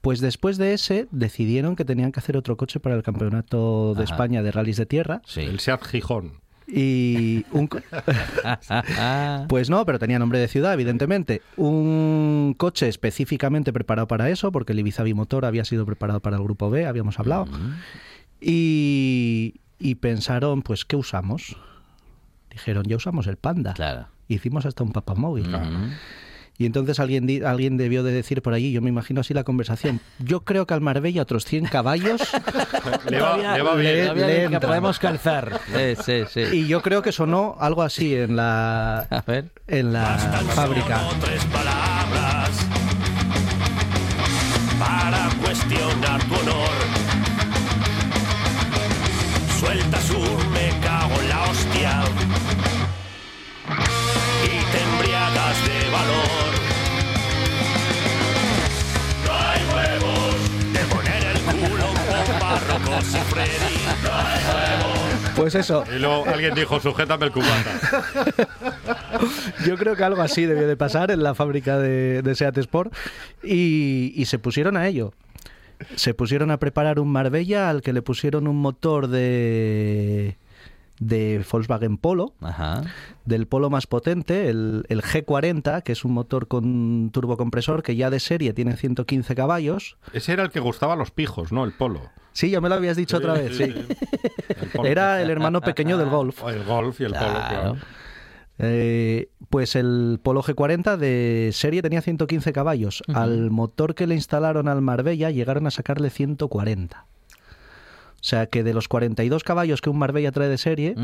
Pues después de ese decidieron que tenían que hacer otro coche para el Campeonato de Ajá. España de rallies de tierra Sí. El Seat Gijón. y un co- pues no, pero tenía nombre de ciudad evidentemente. Un coche específicamente preparado para eso porque el Ibiza Bimotor había sido preparado para el grupo B, habíamos hablado. Y, y pensaron, pues ¿qué usamos? Dijeron, ya usamos el Panda. Claro. Hicimos hasta un papamóvil. Ujú. Y entonces alguien, di- alguien debió de decir por allí, yo me imagino así la conversación, yo creo que al Marbella otros 100 caballos Le va, Todavía- le va bien. le- le que entra. podemos calzar. Sí, sí, sí. y yo creo que sonó algo así en la, A ver. en la fábrica. tres palabras para cuestionar tu honor. Suelta su me cago en la hostia y te embriagas de valor. Freddy. Pues eso, Y luego alguien dijo, sujétame el cubata. yo creo que algo así debió de pasar en la fábrica de, de Seat Sport y, y se pusieron a ello. Se pusieron a preparar un Marbella al que le pusieron un motor de, de Volkswagen Polo, Ajá. del Polo más potente, el, el G40, que es un motor con turbocompresor que ya de serie tiene 115 caballos. Ese era el que gustaba a los pijos, ¿no? El polo. Sí, ya me lo habías dicho otra vez, sí. El. Era el hermano pequeño del Golf. El golf y el polo, Claro. claro. Eh, pues el Polo G40 de serie tenía 115 caballos. Al motor que le instalaron al Marbella llegaron a sacarle 140. O sea que de los 42 caballos que un Marbella trae de serie,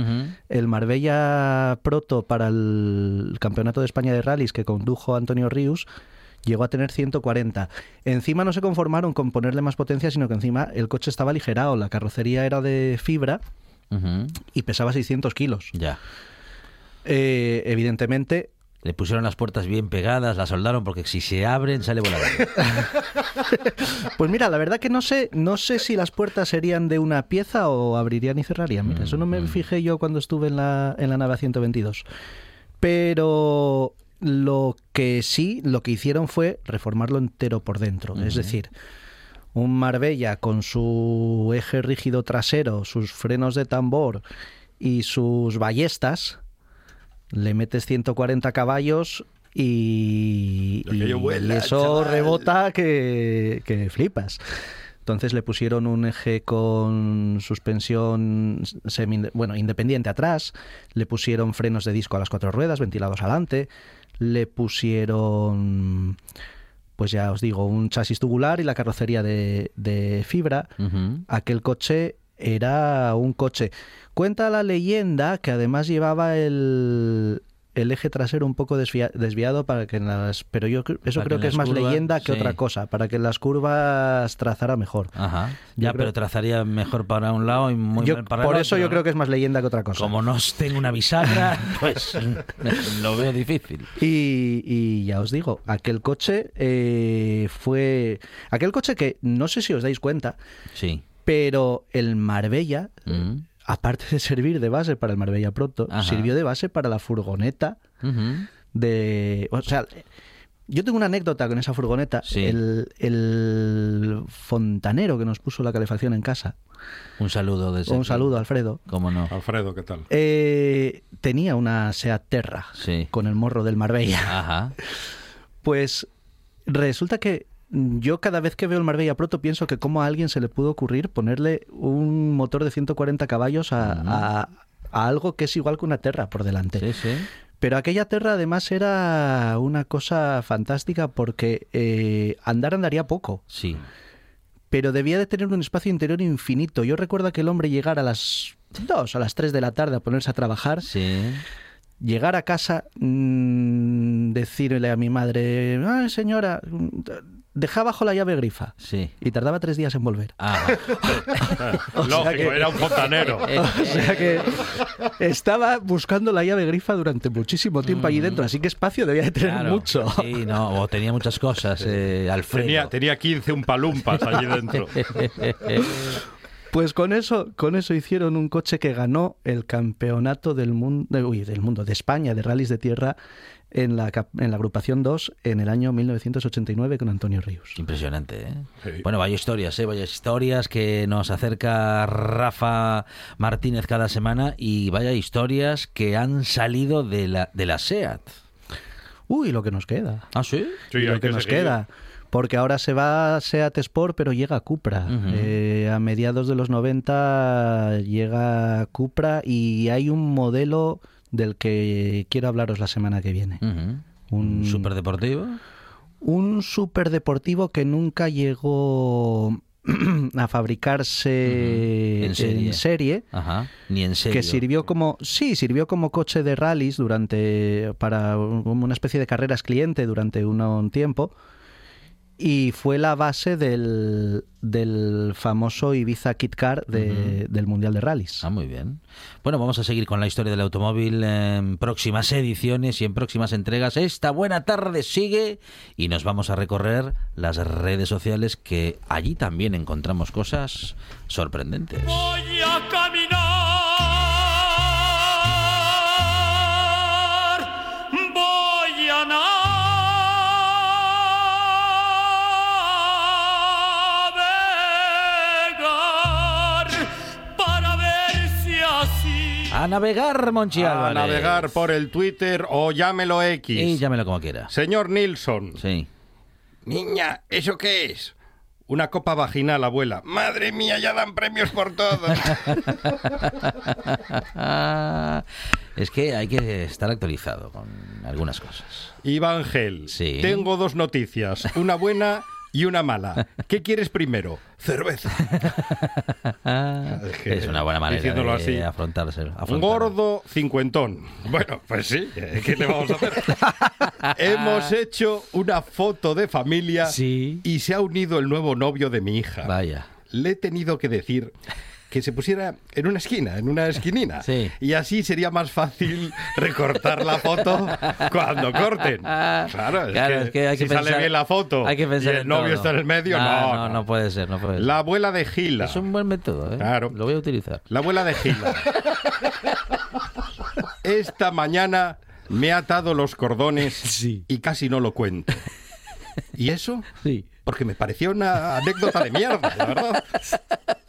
el Marbella Proto para el Campeonato de España de Rallys que condujo Antonio Rius llegó a tener 140. Encima no se conformaron con ponerle más potencia, sino que encima el coche estaba aligerado, la carrocería era de fibra y pesaba 600 kilos. Ya. Eh, evidentemente, Le pusieron las puertas bien pegadas, las soldaron porque si se abren sale volando. pues mira, la verdad que no sé, no sé si las puertas serían de una pieza o abrirían y cerrarían. Mira, eso no me fijé yo cuando estuve en la, en la nave 122. Pero lo que sí, lo que hicieron fue reformarlo entero por dentro. Es decir, un Marbella con su eje rígido trasero, sus frenos de tambor y sus ballestas, le metes 140 caballos y, eso chaval. rebota que, que flipas. Entonces le pusieron un eje con suspensión semi, bueno, independiente atrás, le pusieron frenos de disco a las cuatro ruedas, ventilados adelante, le pusieron, pues ya os digo, un chasis tubular y la carrocería de, de fibra. Aquel coche era un coche. Cuenta la leyenda que además llevaba el, el eje trasero un poco desvia- desviado para que en las... Pero yo eso Para creo que es más curvas, leyenda que sí. otra cosa, para que en las curvas trazara mejor. Ajá. Yo Ya, creo- pero trazaría mejor para un lado y muy Yo- mal para por el eso otro. yo creo que es más leyenda que otra cosa. Como no tengo una bisagra, pues lo veo difícil. Y, y ya os digo, aquel coche eh, fue... Aquel coche que no sé si os dais cuenta, Sí. pero el Marbella, Mm. Aparte de servir de base para el Marbella Proto, Ajá. sirvió de base para la furgoneta de... O sea, yo tengo una anécdota con esa furgoneta. Sí. El, el fontanero que nos puso la calefacción en casa, Un saludo desde un saludo, Alfredo, ¿Cómo no? Alfredo, ¿qué tal? eh, tenía una Seat Terra Sí. con el morro del Marbella. Ajá. Pues resulta que yo cada vez que veo el Marbella Proto pienso que cómo a alguien se le pudo ocurrir ponerle un motor de 140 caballos a, a- a algo que es igual que una Terra por delante. Sí, sí. Pero aquella Terra además era una cosa fantástica porque eh, andar andaría poco, Sí. pero debía de tener un espacio interior infinito. Yo recuerdo que el hombre llegara a las 2, a las 3 de la tarde a ponerse a trabajar, Sí. llegar a casa, mm, decirle a mi madre, "Ay, señora, mm, deja abajo la llave grifa. Sí. Y tardaba tres días en volver. Ajá. Lógico, que- era un fontanero. O sea que estaba buscando la llave grifa durante muchísimo tiempo allí dentro, así que espacio debía de tener Claro. mucho. Sí, no, o tenía muchas cosas, eh, Alfredo. Tenía, tenía 15 un palumpas allí dentro. Pues con eso, con eso hicieron un coche que ganó el campeonato del mundo, uy, del mundo de España de rallies de tierra en la, en la agrupación 2 en el año 1989 con Antonio Ríos. Impresionante, ¿eh? Sí. Bueno, vaya historias, ¿eh? Vaya historias que nos acerca Rafa Martínez cada semana y vaya historias que han salido de la, de la SEAT. Uy, lo que nos queda. ¿Ah, sí? Sí, y lo que, que nos queda. Porque ahora se va a Seat Sport, pero llega a Cupra. Eh, a mediados de los 90 llega Cupra y hay un modelo del que quiero hablaros la semana que viene. Ujú. Un- ¿Un superdeportivo? Un superdeportivo que nunca llegó a fabricarse. En serie. en serie, Ajá. Ni en serio. que sirvió como sí sirvió como coche de rallies durante para una especie de carreras cliente durante un, un tiempo y fue la base del, del famoso Ibiza Kit Car de- del Mundial de Rallys. Ah, muy bien. Bueno, vamos a seguir con la historia del automóvil en próximas ediciones y en próximas entregas. Esta buena tarde sigue y nos vamos a recorrer las redes sociales que allí también encontramos cosas sorprendentes. Voy a caminar, A navegar, Monchi A Álvarez. navegar por el Twitter o llámelo X. Y llámelo como quiera. Señor Nilsson. Sí. Niña, ¿eso qué es? Una copa vaginal, abuela. Madre mía, ya dan premios por todo. es que hay que estar actualizado con algunas cosas. Iván Gel. Sí. Tengo dos noticias, una buena y una mala. ¿Qué quieres primero? Cerveza. Es que, es una buena manera diciéndolo de así. afrontarlo. gordo cincuentón. Bueno, pues sí, eh, ¿qué le vamos a hacer? Hemos hecho una foto de familia Sí. y se ha unido el nuevo novio de mi hija. Vaya. Le he tenido que decir que se pusiera en una esquina, en una esquinina. Sí. Y así sería más fácil recortar la foto cuando corten. Claro, es Claro, que, es que hay que si sale pensar- bien la foto Hay que pensar y el en novio todo. está en el medio, Ah, no, no, no puede ser, no puede ser. La abuela de Gila. Es un buen método, ¿eh? Claro. Lo voy a utilizar. La abuela de Gila. Esta mañana me ha atado los cordones Sí. y casi no lo cuento. ¿Y eso? Sí. Porque me pareció una anécdota de mierda, la verdad.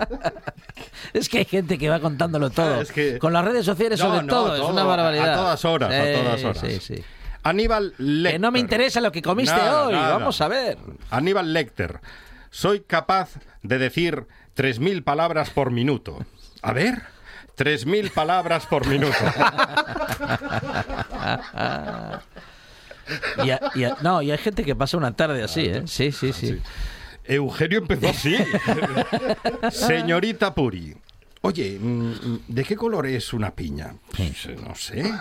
Es que hay gente que va contándolo todo. Es que- Con las redes sociales No, sobre no, todo, es todo, una barbaridad. a todas horas, a todas horas. Sí, sí. Aníbal Lecter. Que no me interesa lo que comiste Nada, hoy, nada. vamos a ver. Aníbal Lecter. Soy capaz de decir 3.000 palabras por minuto. A ver, 3.000 palabras por minuto. Y, a- y a- no, y hay gente que pasa una tarde así, ¿eh? Sí, sí, sí. Eugenio empezó así. Señorita Puri. Oye, mm, ¿de qué color es una piña? Pues, eh, no sé.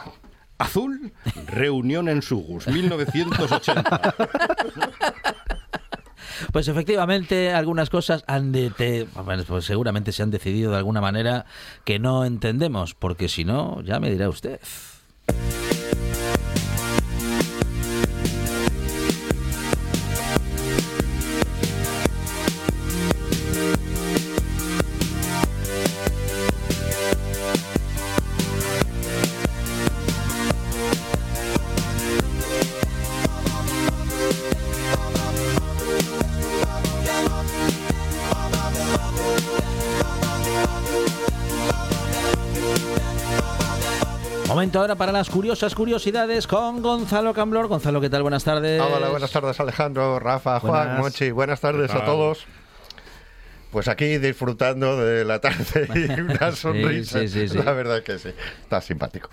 ¿Azul? Reunión en Sugus, 1980. Pues efectivamente, algunas cosas han de te- pues seguramente se han decidido de alguna manera que no entendemos, porque si no, ya me dirá usted. Ahora para las curiosas curiosidades con Gonzalo Camblor. Gonzalo, ¿qué tal? Buenas tardes. Hola, buenas tardes Alejandro, Rafa, Juan, Buenas. Monchi, buenas tardes ¿Qué a todos. Pues aquí disfrutando de la tarde y una sonrisa. sí, sí, sí. La verdad que sí, está simpático.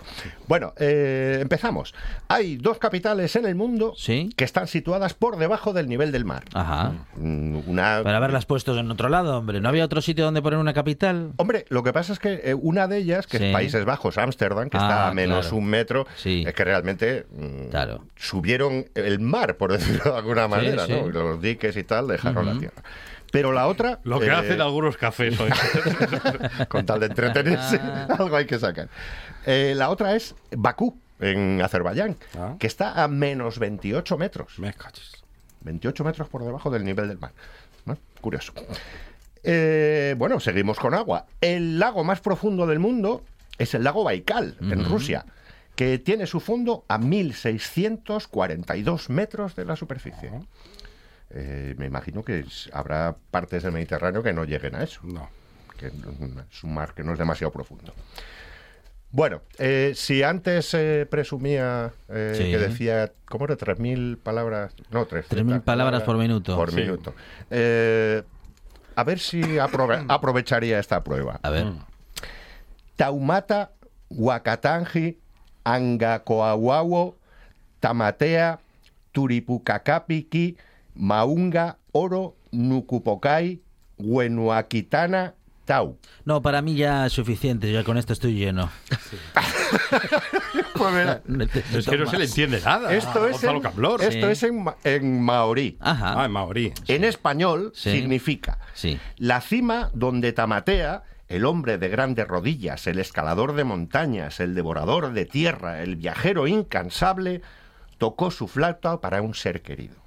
Bueno, eh, empezamos. Hay dos capitales en el mundo que están situadas por debajo del nivel del mar. Ajá. Mm, Una... Para haberlas puesto en otro lado, hombre. ¿No había otro sitio donde poner una capital? Hombre, lo que pasa es que eh, una de ellas, que es Países Bajos, Ámsterdam, que Ah, está a menos claro. un metro, es que realmente mm, Claro. subieron el mar, por decirlo de alguna manera. ¿no? Los diques y tal dejaron la tierra. Pero la otra... Lo que eh, hacen algunos cafés hoy. con tal de entretenerse, algo hay que sacar. Eh, la otra es Bakú, en Azerbaiyán, Ah. que está a menos 28 metros. Me cachis. 28 metros por debajo del nivel del mar. ¿no? Curioso. Eh, bueno, seguimos con agua. El lago más profundo del mundo es el lago Baikal, en Rusia, que tiene su fondo a 1.642 metros de la superficie. Eh, me imagino que es- habrá partes del Mediterráneo que no lleguen a eso No. que no- es un mar que no es demasiado profundo. Bueno, eh, si antes eh, presumía eh, Sí. que decía, ¿cómo era? 3.000 palabras, no, 300 3.000 palabras por minuto. Por Sí. minuto. Eh, a ver si aprove- aprovecharía esta prueba. A ver. Taumata, Huacatangi, Angacoahuahuo, Tamatea, Turipucacapiki, Maunga, Oro, Nucupokai, Huenuaquitana, Tau. No, para mí ya es suficiente. Ya con esto estoy lleno. Pues mira, Necesito Es que no se le entiende nada. esto es, en, esto Sí. es en, ma- en maorí. Ajá. Ah, en maorí. En español Sí. significa Sí. la cima donde Tamatea, el hombre de grandes rodillas, el escalador de montañas, el devorador de tierra, el viajero incansable, tocó su flauta para un ser querido.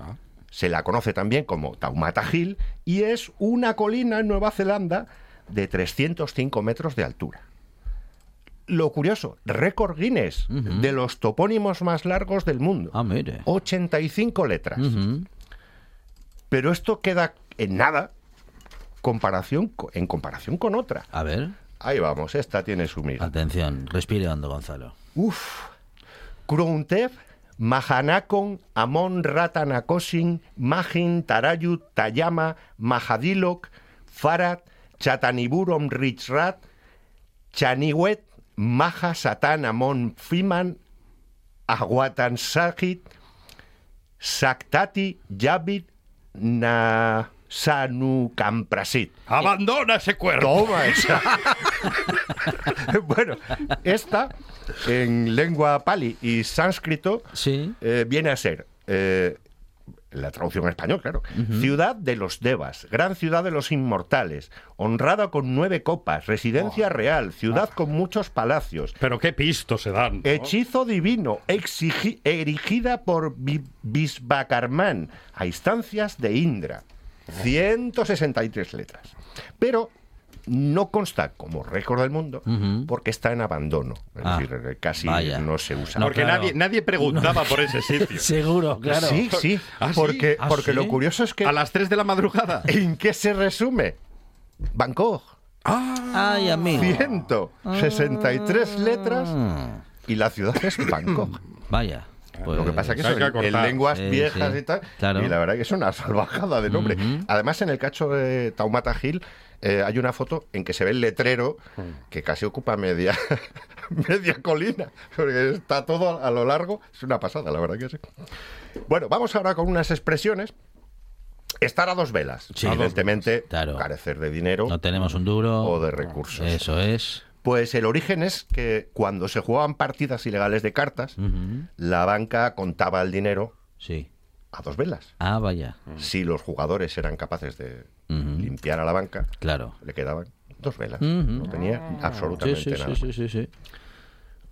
Ah. Se la conoce también como Taumata Hill y es una colina en Nueva Zelanda de 305 metros de altura. Lo curioso, récord Guinness de los topónimos más largos del mundo. Ah, mire. 85 letras. Pero esto queda en nada comparación, co- en comparación con otra. A ver. Ahí vamos, esta tiene su miga. Atención. Respire hondo, Gonzalo. Uf. Kruntev, Mahanakon, Amon Ratanakosin, Majin, Tarayut, Tayama, Mahadilok, Farad, Chataniburom Richrat, Chaniwet, Maha Satan Amon Fiman, Aguatan Sajit, Saktati Yabit Nasanukamprasit. Abandona ese cuerpo. Toma esa. bueno, esta en lengua pali y sánscrito Sí. eh, viene a ser eh, la traducción en español, claro. Ciudad de los Devas, gran ciudad de los inmortales, honrada con nueve copas, residencia real, ciudad con muchos palacios, Pero qué pistos se dan. ¿no? hechizo divino, erigida por Vi- Visvakarman, a instancias de Indra. 163 letras. Pero no consta como récord del mundo porque está en abandono. Es Ah, decir, casi vaya. no se usa. No, Porque claro. nadie, nadie preguntaba por ese sitio. Seguro, claro. Sí, sí, ¿Ah, porque, ¿Ah, porque sí? lo curioso es que A las 3 de la madrugada. ¿en qué se resume? Bangkok, Ay, amigo. 163 letras y la ciudad es Bangkok. Vaya. Lo que pasa es que eso que en- lenguas viejas sí, y tal. claro. Y la verdad que es una salvajada de nombre. Además, en el cacho de Taumata Hill eh, hay una foto en que se ve el letrero Mm. que casi ocupa media, media colina. Porque está todo a lo largo. Es una pasada, la verdad que sí. Bueno, vamos ahora con unas expresiones. Estar a dos velas. Sí. Evidentemente, Claro. carecer de dinero No tenemos un duro. o de recursos. Eso es. Pues el origen es que cuando se jugaban partidas ilegales de cartas, la banca contaba el dinero Sí. a dos velas. Ah, vaya. Si los jugadores eran capaces de limpiar a la banca, Claro. le quedaban dos velas. No tenía Sí, absolutamente sí, nada. sí, más. sí, sí, sí.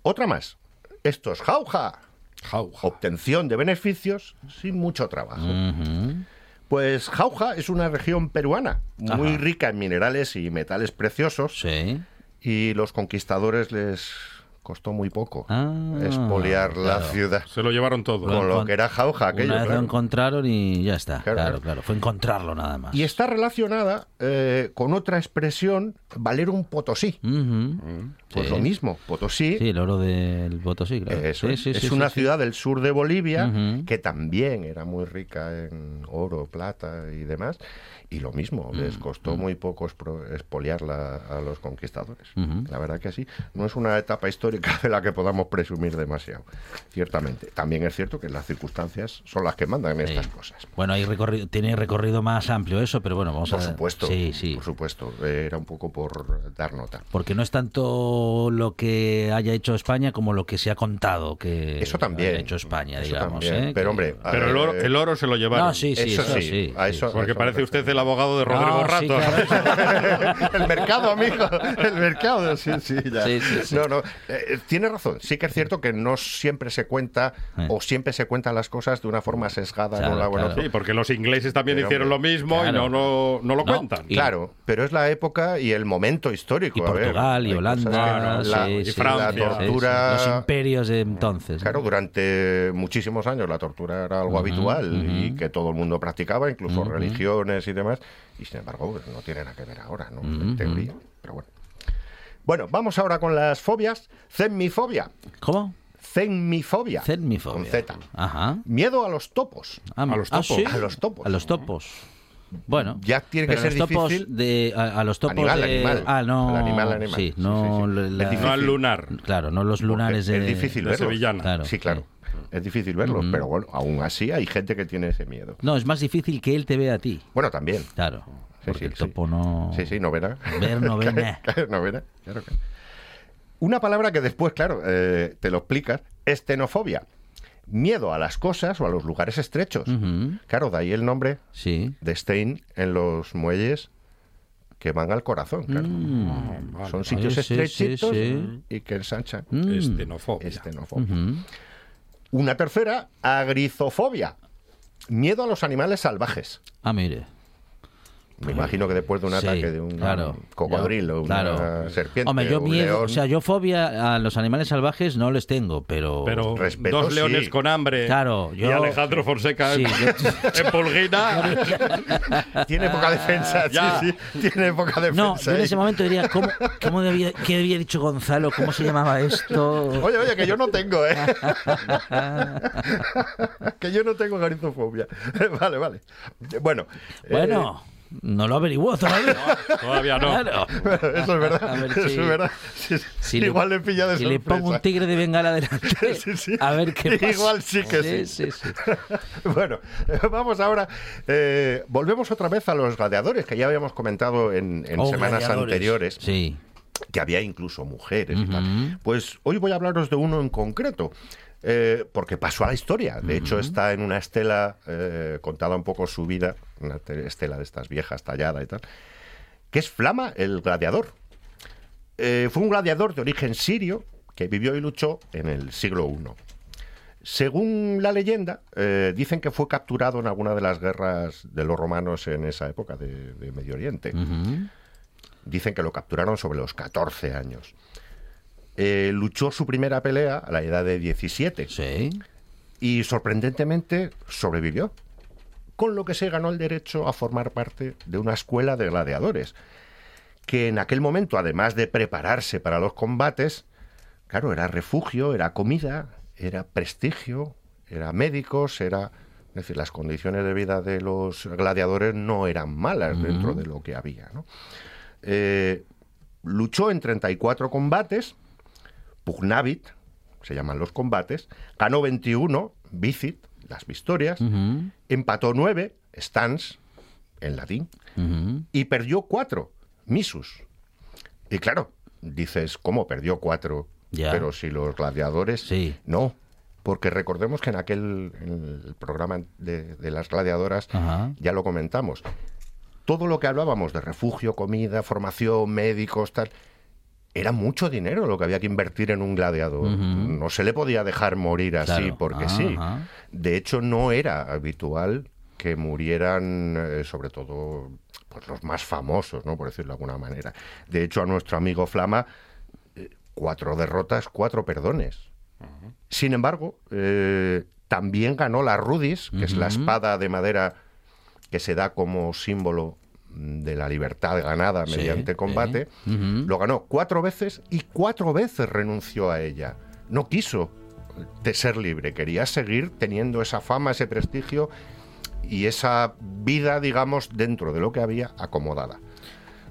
Otra más. Esto es jauja. Jauja. Obtención de beneficios sin mucho trabajo. Pues Jauja es una región peruana muy Ajá. rica en minerales y metales preciosos Sí. Y los conquistadores les costó muy poco Ah, expoliar la ciudad Se lo llevaron todo. con lo encont- que era Jauja aquello. Una vez claro. lo encontraron y ya está. Claro, Claro. Fue encontrarlo nada más. Y está relacionada eh, con otra expresión, valer un potosí. Ujú. Pues Sí. lo mismo, potosí Sí, el oro del Potosí, claro. Eso Sí, es, sí, es sí, una sí, sí. ciudad del sur de Bolivia que también era muy rica en oro, plata y demás. Y lo mismo, Mm, les costó muy poco expro- expoliarla a los conquistadores. La verdad que sí. No es una etapa histórica de la que podamos presumir demasiado, ciertamente. También es cierto que las circunstancias son las que mandan en Sí. estas cosas. Bueno, hay recorrido, tiene recorrido más amplio eso, pero bueno, vamos Por a supuesto, Sí, sí. por supuesto. Era un poco por dar nota. Porque no es tanto lo que haya hecho España como lo que se ha contado que Eso también. haya hecho España, Eso digamos. ¿eh? Pero, hombre, Pero el oro, el oro se lo llevaron. No, sí, sí, eso eso, sí, Porque eso parece usted el abogado de Rodrigo No, Rato. sí, claro. el mercado, amigo. El mercado, sí, sí, ya. Sí, sí, sí. No, no. eh, tiene razón. Sí que es cierto que no siempre se cuenta Eh. o siempre se cuentan las cosas de una forma sesgada. Claro, no la buena claro. Sí, porque los ingleses también Pero, hicieron lo mismo y no, no, no lo No, cuentan. y- Claro, pero es la época y el momento histórico. Y a ver, Portugal y Holanda, la, sí, y Francia. la sí, sí. tortura. Los imperios de entonces. ¿no? Claro, durante muchísimos años la tortura era algo Ujú, habitual y ujú. que todo el mundo practicaba, incluso Ujú. religiones y demás, y sin embargo pues, no tiene nada que ver ahora, ¿no? En Ujú. teoría, pero bueno. Bueno, vamos ahora con las fobias. Zenmifobia. ¿Cómo? Zenmifobia. Zenmifobia. Con Z. Ajá. Miedo a los topos. Ah, A los ah, topos. ¿sí? A los topos. A los topos. Bueno, Ya tiene que ser los topos difícil. de a, a los topos Animal, de animal. ah no Al animal, animal. sí, no sí, sí. la-. No al lunar. claro no los lunares de es difícil de. Sevillana. Claro, Sí, claro. Es difícil verlos, pero bueno, aún así hay gente que tiene ese miedo. no es más difícil que él te vea a ti Bueno, también. claro Sí, porque sí, el sí. topo no Sí, sí, novena. Ver novena. Caer novena, claro que- Una palabra que después, claro, eh, te lo explicas, estenofobia. Miedo a las cosas o a los lugares estrechos. Claro, de ahí el nombre sí de Stein en los muelles que van al corazón, claro. Mm. Vale. Son sitios Ay, sí, sí, estrechitos sí. y que ensanchan. Mm. Estenofobia. Estenofobia. Una tercera, agrizofobia. Miedo a los animales salvajes. ah mire Me imagino que después de un Sí, ataque de un claro. cocodrilo, Yo- una claro. serpiente, Hombre, yo un miedo, león, o sea, yo fobia a los animales salvajes no les tengo, pero Pero Respeto, dos leones sí. con hambre Claro, y Alejandro Fonseca Sí, en, yo- en Pulguina. tiene poca defensa, Ya. sí, sí, tiene poca defensa. no, yo en ese momento diría, ¿cómo, cómo debía, ¿qué había dicho Gonzalo? ¿Cómo se llamaba esto? Oye, oye, que yo no tengo, ¿eh? que yo no tengo garizofobia. vale, vale. Bueno. eh, Bueno. No lo averiguó todavía. Todavía no. Claro. Eso es verdad. A ver eso si- es verdad. Si le- Igual le pilla de Si le sorpresa. pongo un tigre de bengala delante, Sí, sí. a ver qué pasa. Igual sí que sí. Sí, sí, sí. bueno, eh, vamos ahora. eh, volvemos otra vez a los gladiadores que ya habíamos comentado en, en Oh, semanas gladiadores. anteriores. Sí. Que había incluso mujeres y tal. Pues hoy voy a hablaros de uno en concreto. Eh, porque pasó a la historia. De hecho, está en una estela eh, contada un poco su vida, una te- estela de estas viejas tallada y tal, que es Flama, el gladiador. Eh, fue un gladiador de origen sirio que vivió y luchó en el siglo I. Según la leyenda, dicen que fue capturado en alguna de las guerras de los romanos en esa época de, de Medio Oriente. Dicen que lo capturaron sobre los 14 años. Eh, luchó su primera pelea a la edad de 17 Sí. y sorprendentemente sobrevivió, con lo que se ganó el derecho a formar parte de una escuela de gladiadores, que en aquel momento, además de prepararse para los combates, claro, era refugio, era comida, era prestigio, era médicos, era... Es decir, las condiciones de vida de los gladiadores no eran malas dentro de lo que había. ¿no? Eh, luchó en 34 combates, Pugnavit, se llaman los combates, ganó 21, Vicit, las victorias, empató 9, Stans, en latín, y perdió 4, Misus. Y claro, dices, ¿cómo perdió 4? Ya. Pero si los gladiadores... Sí. No, porque recordemos que en aquel en el programa de, de las gladiadoras Ajá. ya lo comentamos. Todo lo que hablábamos de refugio, comida, formación, médicos, tal, era mucho dinero lo que había que invertir en un gladiador. No se le podía dejar morir así Claro. porque sí. Ajá. De hecho, no era habitual que murieran, eh, sobre todo, pues los más famosos, ¿no? Por decirlo de alguna manera. De hecho, a nuestro amigo Flama, eh, cuatro derrotas, cuatro perdones. Sin embargo, eh, también ganó la Rudis, que es la espada de madera que se da como símbolo de la libertad ganada Sí, mediante combate. Lo ganó cuatro veces y cuatro veces renunció a ella. No quiso de ser libre, quería seguir teniendo esa fama, ese prestigio y esa vida, digamos, dentro de lo que había acomodada.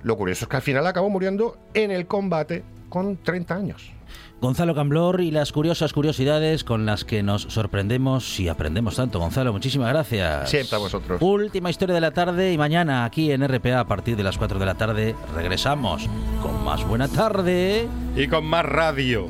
Lo curioso es que al final acabó muriendo en el combate con 30 años. Gonzalo Camblor y las curiosas curiosidades con las que nos sorprendemos y aprendemos tanto. Gonzalo, muchísimas gracias. Siempre a vosotros. Última historia de la tarde y mañana aquí en RPA a partir de las 4 de la tarde regresamos con más buena tarde y con más radio.